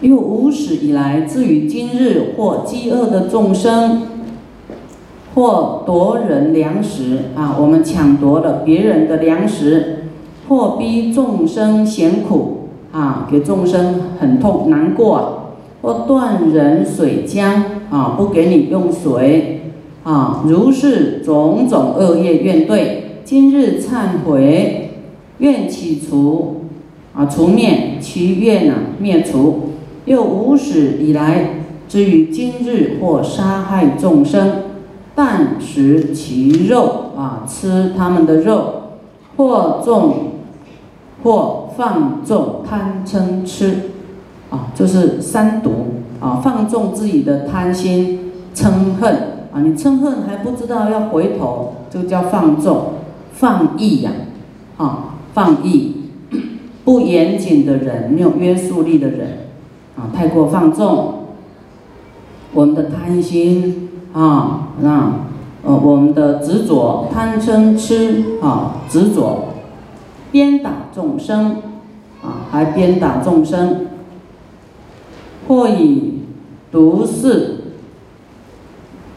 又无始以来，至于今日，或饥饿的众生，或夺人粮食啊，我们抢夺了别人的粮食，或逼众生嫌苦啊，给众生很痛难过，或断人水浆啊，不给你用水啊，如是种种恶业怨对。今日忏悔，愿起除，啊，除灭其愿啊，灭除。又无始以来，至于今日，或杀害众生，但食其肉，啊，吃他们的肉，或纵，或放纵贪嗔痴，啊，就是三毒，啊，放纵自己的贪心嗔恨，啊，你嗔恨还不知道要回头，就叫放纵。放逸呀，啊，放逸，不严谨的人，没有约束力的人，啊，太过放纵，我们的贪心啊，那呃，我们的执着，贪嗔痴啊，执着，鞭打众生，啊，还鞭打众生，或以毒饲，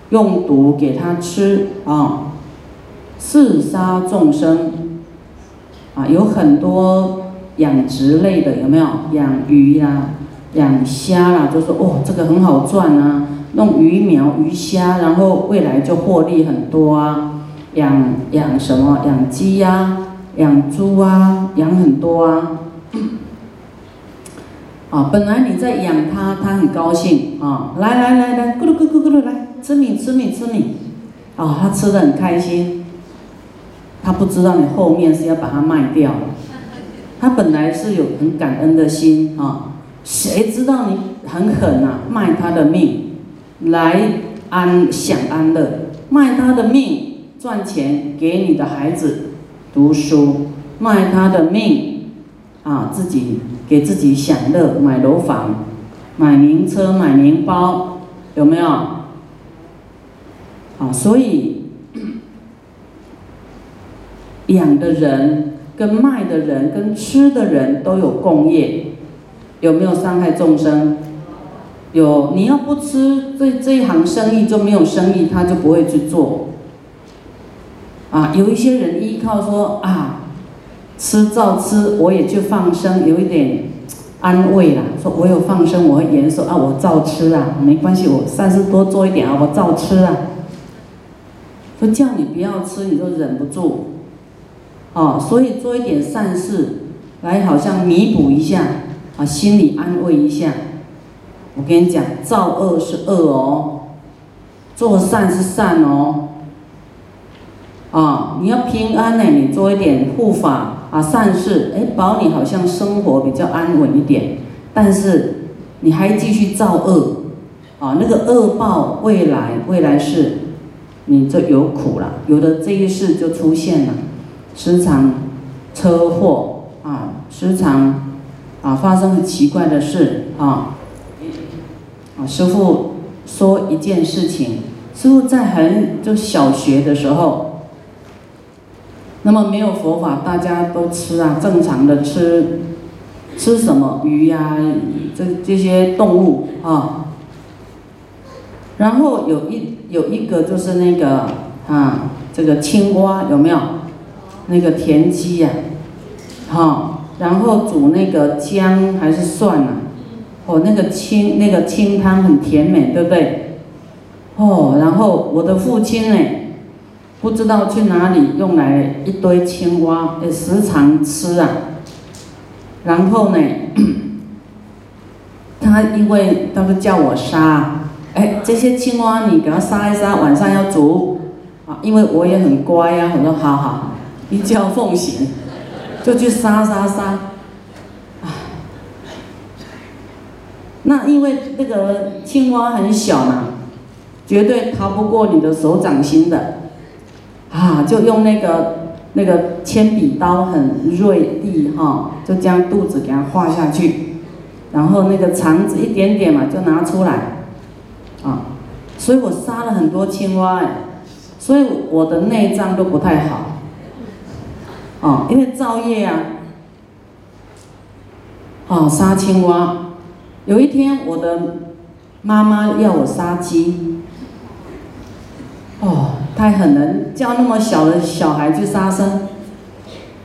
用毒给他吃啊。刺杀众生，啊，有很多养殖类的，有没有？养鱼呀，养虾啦，就说哦，这个很好赚啊，弄鱼苗、鱼虾，然后未来就获利很多啊。养养什么？养鸡呀，养猪啊，养很多啊。啊，本来你在养它，它很高兴啊，来来来来，咕噜咕噜咕噜来，吃米吃米吃米，啊，它吃的很开心。他不知道你后面是要把它卖掉，他本来是有很感恩的心啊，谁知道你很狠啊，卖他的命来安享安乐，卖他的命赚钱给你的孩子读书，卖他的命啊自己给自己享乐，买楼房，买名车，买名包，有没有？啊，所以。养的人、跟卖的人、跟吃的人都有共业，有没有伤害众生？有。你要不吃这这一行生意就没有生意，他就不会去做。啊，有一些人依靠说啊，吃照吃，我也去放生，有一点安慰啦。说我有放生，我会延寿啊，我照吃啊，没关系，我善事多做一点啊，我照吃啊。说叫你不要吃，你就忍不住。哦，所以做一点善事，来好像弥补一下，啊，心里安慰一下。我跟你讲，造恶是恶哦，做善是善哦。啊，你要平安呢，你做一点护法啊善事，哎，保你好像生活比较安稳一点。但是你还继续造恶，啊，那个恶报未来未来世，你就有苦了，有的这一世就出现了。时常车祸啊，时常啊发生很奇怪的事啊。啊，师傅说一件事情，师傅在很就小学的时候，那么没有佛法，大家都吃啊，正常的吃，吃什么鱼呀，这这些动物啊。然后有一有一个就是那个啊，这个青蛙有没有？那个田鸡呀，哈，然后煮那个姜还是蒜啊，哦，那个清那个清汤很甜美，对不对？哦，然后我的父亲呢，不知道去哪里用来一堆青蛙，也时常吃啊。然后呢，他因为他不叫我杀，哎，这些青蛙你给它杀一杀，晚上要煮啊，因为我也很乖呀，我说好好。一觉奉行，就去杀杀杀，那因为那个青蛙很小嘛，绝对逃不过你的手掌心的，啊，就用那个那个铅笔刀很锐利哈，就将肚子给它画下去，然后那个肠子一点点嘛就拿出来，啊，所以我杀了很多青蛙哎，所以我的内脏都不太好。哦，因为造业啊，哦，杀青蛙，有一天我的妈妈要我杀鸡，哦，太狠了，叫那么小的小孩去杀生，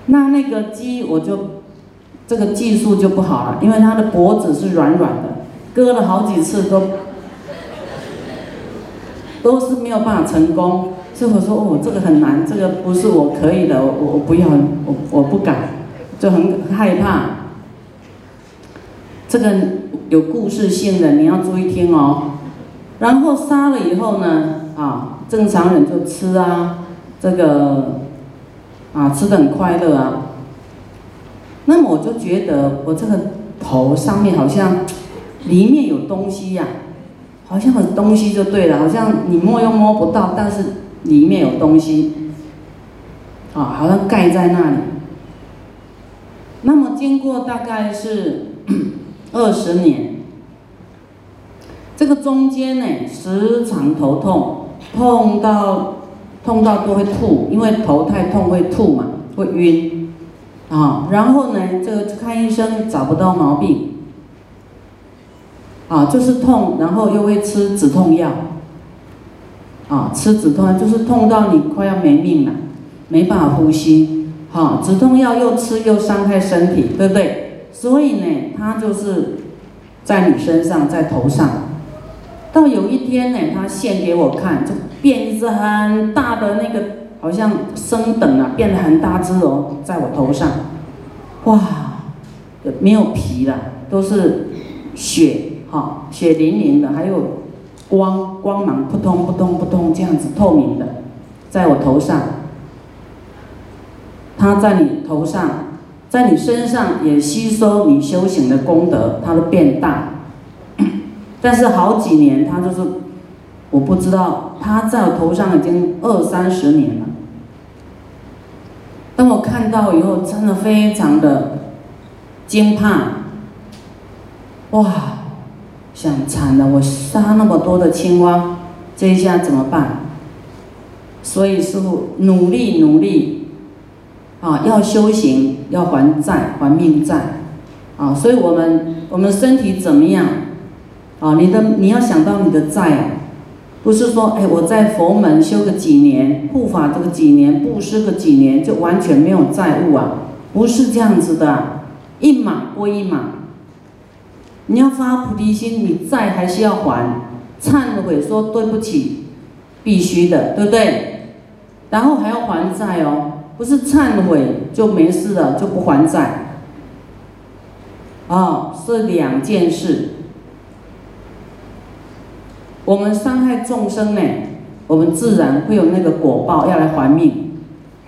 那那个鸡我就这个技术就不好了，因为它的脖子是软软的，割了好几次都都是没有办法成功。师傅说：“哦，这个很难，这个不是我可以的，我我不要，我我不敢，就很害怕。这个有故事性的，你要注意听哦。然后杀了以后呢，啊，正常人就吃啊，这个啊吃的很快乐啊。那么我就觉得我这个头上面好像里面有东西呀，好像有东西就对了，好像你摸又摸不到，但是。”里面有东西，啊，好像盖在那里。那么经过大概是 二十年，这个中间呢时常头痛，痛到痛到都会吐，因为头太痛会吐嘛，会晕，啊，然后呢这个看医生找不到毛病，啊，就是痛，然后又会吃止痛药。啊，吃止痛药就是痛到你快要没命了，没办法呼吸，哈，止痛药又吃又伤害身体，对不对？所以呢，他就是在你身上，在头上。到有一天呢，他现给我看，就变一只很大的那个，好像升等啊，变得很大只哦，在我头上，哇，没有皮了，都是血，哈，血淋淋的，还有。光光芒扑通扑通扑通这样子透明的，在我头上，它在你头上，在你身上也吸收你修行的功德，它都变大。但是好几年，它就是，我不知道，它在我头上已经二三十年了。当我看到以后，真的非常的惊怕，哇！想惨了，我杀那么多的青蛙，这一下怎么办？所以师傅努力努力，啊，要修行，要还债还命债，啊，所以我们我们身体怎么样？啊，你的你要想到你的债，不是说哎我在佛门修个几年，护法这个几年，布施个几年就完全没有债务啊，不是这样子的，一码归一码。你要发菩提心，你债还是要还，忏悔说对不起，必须的，对不对？然后还要还债哦，不是忏悔就没事了，就不还债。哦，是两件事。我们伤害众生呢，我们自然会有那个果报要来还命。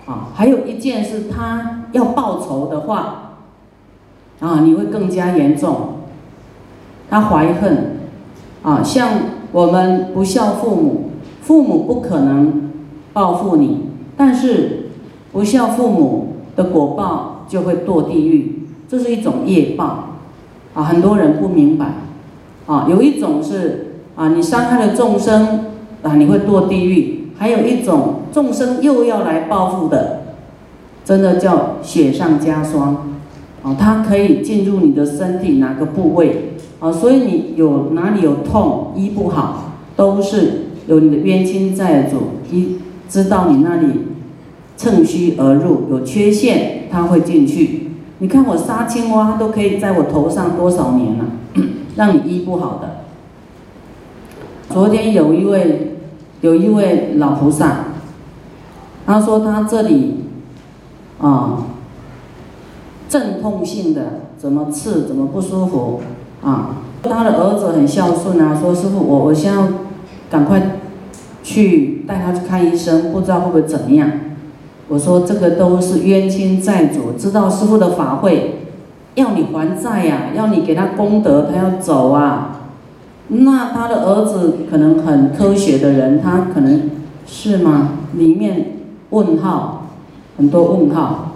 啊，还有一件事，他要报仇的话，啊，你会更加严重。他怀恨，啊，像我们不孝父母，父母不可能报复你，但是不孝父母的果报就会堕地狱，这是一种业报，啊，很多人不明白，啊，有一种是啊，你伤害了众生，啊，你会堕地狱，还有一种众生又要来报复的，真的叫雪上加霜，啊，它可以进入你的身体哪个部位？啊，所以你有哪里有痛医不好，都是有你的冤亲债主一知道你那里趁虚而入，有缺陷他会进去。你看我杀青蛙都可以在我头上多少年了，让你医不好的。昨天有一位有一位老菩萨，他说他这里啊阵痛性的怎么刺怎么不舒服。啊，他的儿子很孝顺啊，说师傅，我我先要赶快去带他去看医生，不知道会不会怎么样。我说这个都是冤亲债主，知道师傅的法会，要你还债呀，要你给他功德，他要走啊。那他的儿子可能很科学的人，他可能是吗？里面问号，很多问号。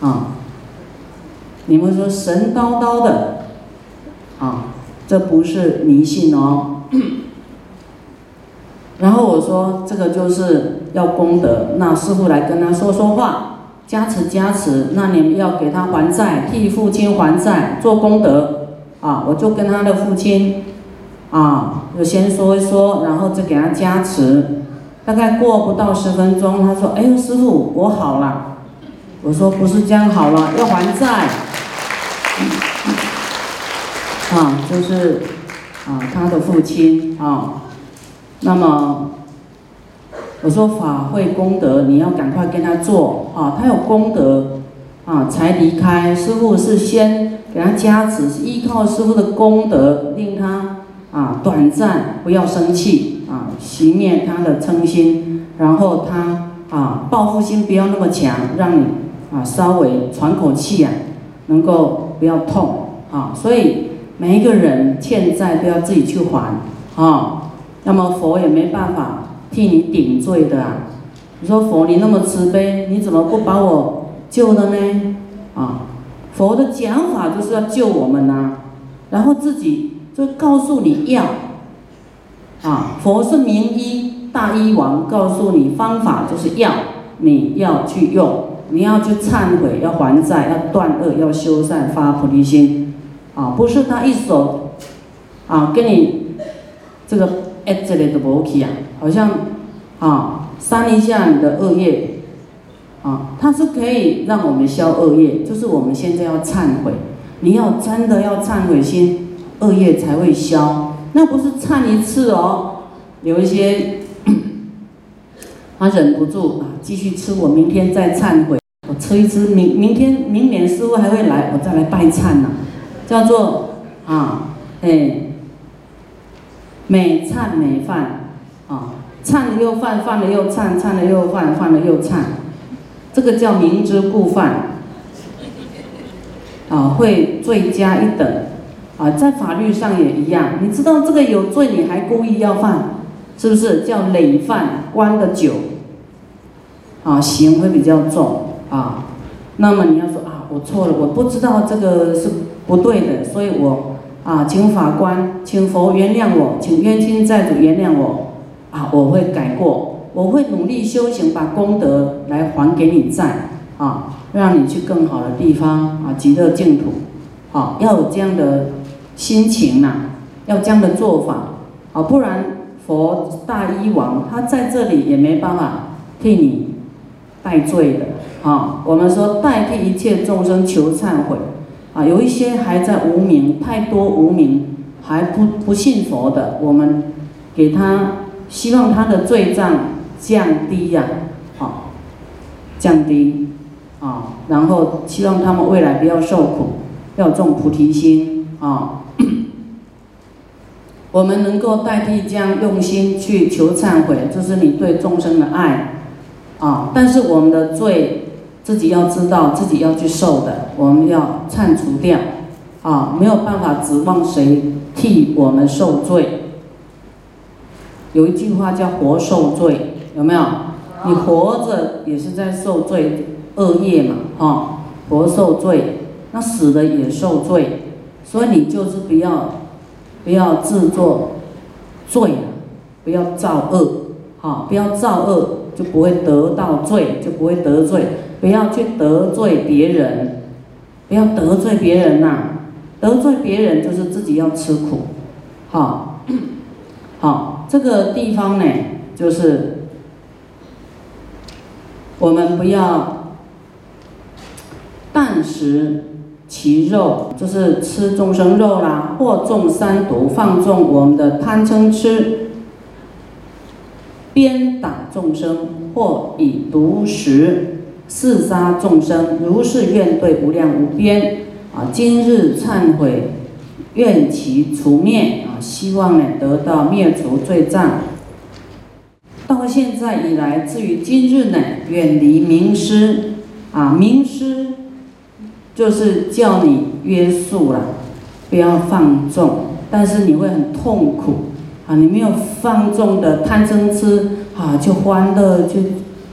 啊，你们说神叨叨的。啊，这不是迷信哦。然后我说这个就是要功德，那师傅来跟他说说话，加持加持。那你们要给他还债，替父亲还债，做功德。啊，我就跟他的父亲啊，就先说一说，然后就给他加持。大概过不到十分钟，他说：“哎呦，师傅，我好了。”我说：“不是这样好了，要还债。”啊，就是啊，他的父亲啊。那么我说法会功德，你要赶快跟他做啊，他有功德啊才离开。师傅是先给他加持，依靠师傅的功德令他啊短暂不要生气啊，熄灭他的嗔心，然后他啊报复心不要那么强，让你啊稍微喘口气啊，能够不要痛啊。所以每一个人欠债都要自己去还啊。那么佛也没办法替你顶罪的啊！你说佛你那么慈悲，你怎么不把我救了呢？啊，佛的讲法就是要救我们呐，然后自己就告诉你要，啊，佛是名医大医王，告诉你方法就是要，你要去用，你要去忏悔，要还债，要断恶，要修善，发菩提心，啊，不是他一手，啊，跟你这个。哎，这里的不 OK 啊，好像啊删一下你的恶业啊，它是可以让我们消恶业，就是我们现在要忏悔，你要真的要忏悔心，恶业才会消。那不是忏一次哦，有一些他忍不住啊，继续吃，我明天再忏悔，我吃一吃，明明天明年师傅还会来，我再来拜忏呢，叫做啊，哎。每忏每犯，啊，忏了又犯，犯了又忏，忏了又犯，犯了又忏，这个叫明知故犯，啊，会罪加一等，啊，在法律上也一样，你知道这个有罪，你还故意要犯，是不是叫累犯，关的久，啊，刑会比较重，啊，那么你要说啊，我错了，我不知道这个是不对的，所以我。啊，请法官，请佛原谅我，请冤亲债主原谅我，啊，我会改过，我会努力修行，把功德来还给你债，啊，让你去更好的地方，啊，极乐净土，啊，要有这样的心情呐，要这样的做法，啊，不然佛大医王他在这里也没办法替你代罪的，啊，我们说代替一切众生求忏悔。啊，有一些还在无名，太多无名还不不信佛的，我们给他希望他的罪障降低呀，好，降低啊，然后希望他们未来不要受苦，要种菩提心啊。我们能够代替这样用心去求忏悔，这是你对众生的爱啊。但是我们的罪。自己要知道自己要去受的，我们要铲除掉，啊，没有办法指望谁替我们受罪。有一句话叫“活受罪”，有没有？你活着也是在受罪，恶业嘛，哈，活受罪，那死了也受罪，所以你就是不要，不要自作罪不要造恶，哈，不要造恶，就不会得到罪，就不会得罪。不要去得罪别人，不要得罪别人呐！得罪别人就是自己要吃苦，好，好，这个地方呢，就是我们不要啖食其肉，就是吃众生肉啦，或众三毒，放纵我们的贪嗔痴，鞭打众生，或以毒食。四杀众生，如是愿对无量无边啊！今日忏悔，愿其除灭啊！希望呢得到灭除罪障。到现在以来，至于今日呢，远离名师啊！名师就是叫你约束了，不要放纵，但是你会很痛苦啊！你没有放纵的贪嗔痴啊，就欢乐，就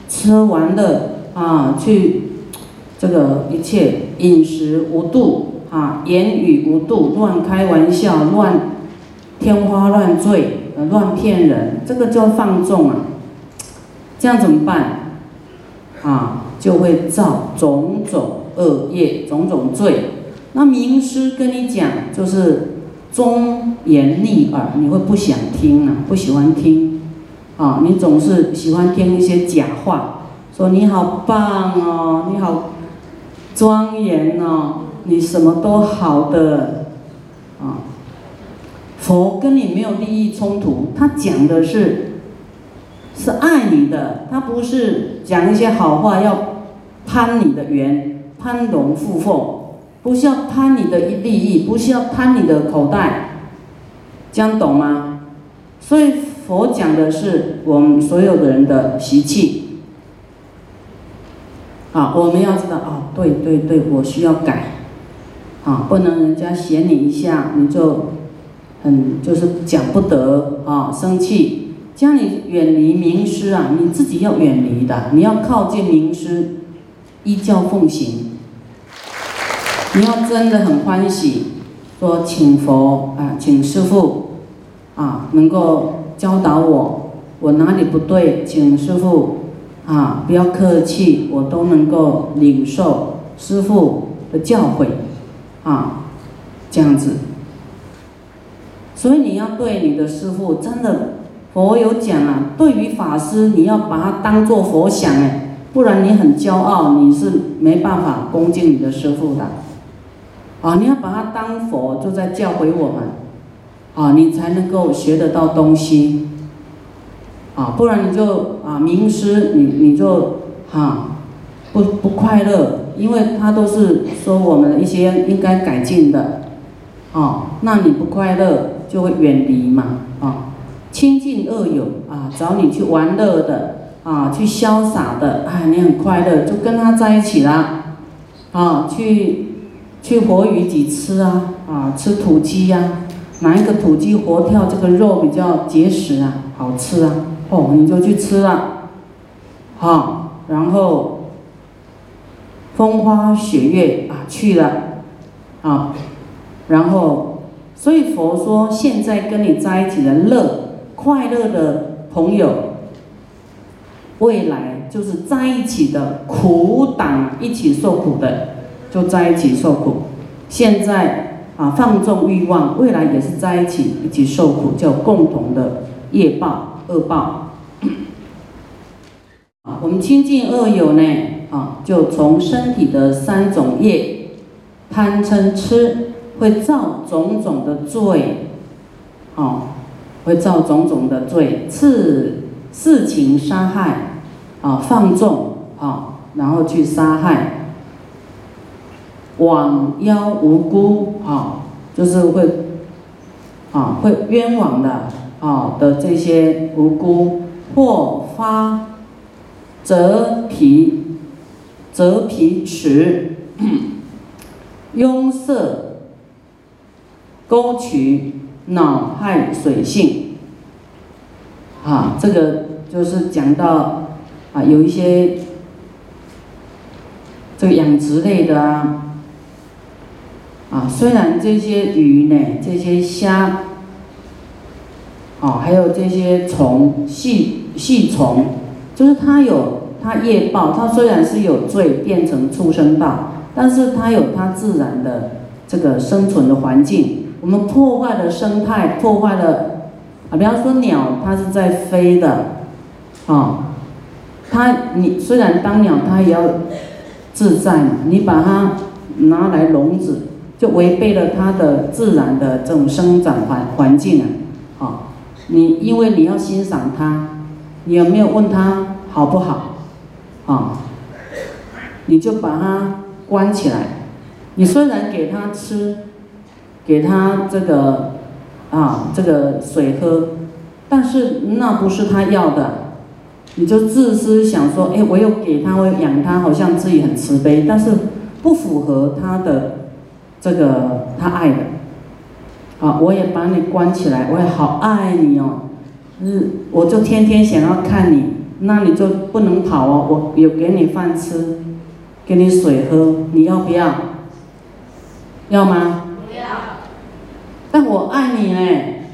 吃完了。啊，去这个一切饮食无度啊，言语无度，乱开玩笑，乱天花乱坠，乱骗人，这个叫放纵啊！这样怎么办？啊，就会造种种恶业，种种罪那名师跟你讲就是忠言逆耳，你会不想听啊，不喜欢听，啊，你总是喜欢听一些假话，说你好棒哦，你好庄严哦，你什么都好的，啊，佛跟你没有利益冲突，他讲的是是爱你的，他不是讲一些好话要攀你的缘，攀龙附凤。不是要贪你的利益，不是要贪你的口袋，这样懂吗？所以佛讲的是我们所有的人的习气。啊，我们要知道哦，对对对，我需要改。啊，不能人家嫌你一下，你就很就是讲不得啊，生气。将你远离名师啊，你自己要远离的，你要靠近名师，依教奉行。你要真的很欢喜，说请佛啊，请师父啊，能够教导我，我哪里不对，请师父啊，不要客气，我都能够领受师父的教诲啊，这样子。所以你要对你的师父真的，佛有讲啊，对于法师你要把他当做佛想哎，不然你很骄傲，你是没办法恭敬你的师父的。啊，你要把它当佛，就在教诲我们，啊，你才能够学得到东西，啊，不然你就啊名师，你你就哈不不快乐，因为他都是说我们一些应该改进的，啊，那你不快乐就会远离嘛，啊，亲近恶友啊，找你去玩乐的，啊，去潇洒的，哎，你很快乐，就跟他在一起啦，啊，去。去活鱼几吃啊？啊，吃土鸡呀？哪一个土鸡活跳，这个肉比较结实啊，好吃啊？哦，你就去吃了，好，然后风花雪月啊去了，啊，然后，所以佛说，现在跟你在一起的乐、快乐的朋友，未来就是在一起的苦党一起受苦的。就在一起受苦，现在啊放纵欲望，未来也是在一起一起受苦，叫共同的业报恶报。啊，我们亲近恶友呢，啊，就从身体的三种业，贪嗔痴，会造种种的罪，啊，会造种种的罪，刺事情杀害，啊，放纵，啊，然后去杀害。枉妖无辜啊，就是会啊会冤枉的啊的这些无辜，或发折皮折皮池，壅塞沟渠，恼害水性啊，这个就是讲到啊有一些这个养殖类的啊。啊，虽然这些鱼呢，这些虾，哦，还有这些虫细细虫，就是它有它业报，它虽然是有罪变成畜生道，但是它有它自然的这个生存的环境。我们破坏了生态，破坏了啊，比方说鸟，它是在飞的，啊，它你虽然当鸟，它也要自在嘛，你把它拿来笼子。就违背了它的自然的这种生长环环境啊！你因为你要欣赏他，你有没有问他好不好？啊，你就把他关起来。你虽然给他吃，给他这个啊这个水喝，但是那不是他要的。你就自私想说，哎，我又给他，我养他，好像自己很慈悲，但是不符合他的。这个他爱的，啊，我也把你关起来，我也好爱你哦，嗯，我就天天想要看你，那你就不能跑哦，我有给你饭吃，给你水喝，你要不要？要吗？不要。但我爱你哎，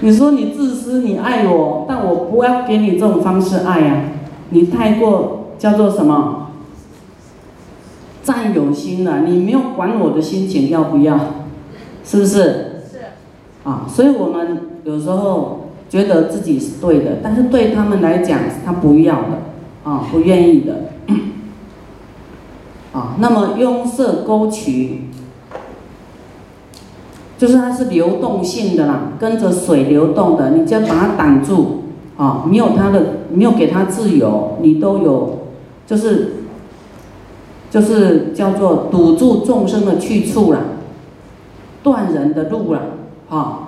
你说你自私，你爱我，但我不要给你这种方式爱呀，你太过叫做什么？占有心了，你没有管我的心情要不要，是不是？是。啊，所以我们有时候觉得自己是对的，但是对他们来讲，他不要的，啊，不愿意的。啊，那么拥塞沟渠，就是它是流动性的啦，跟着水流动的，你只要把它挡住。啊，没有它的，没有给它自由，你都有，就是，就是叫做堵住众生的去处了，断人的路了，啊，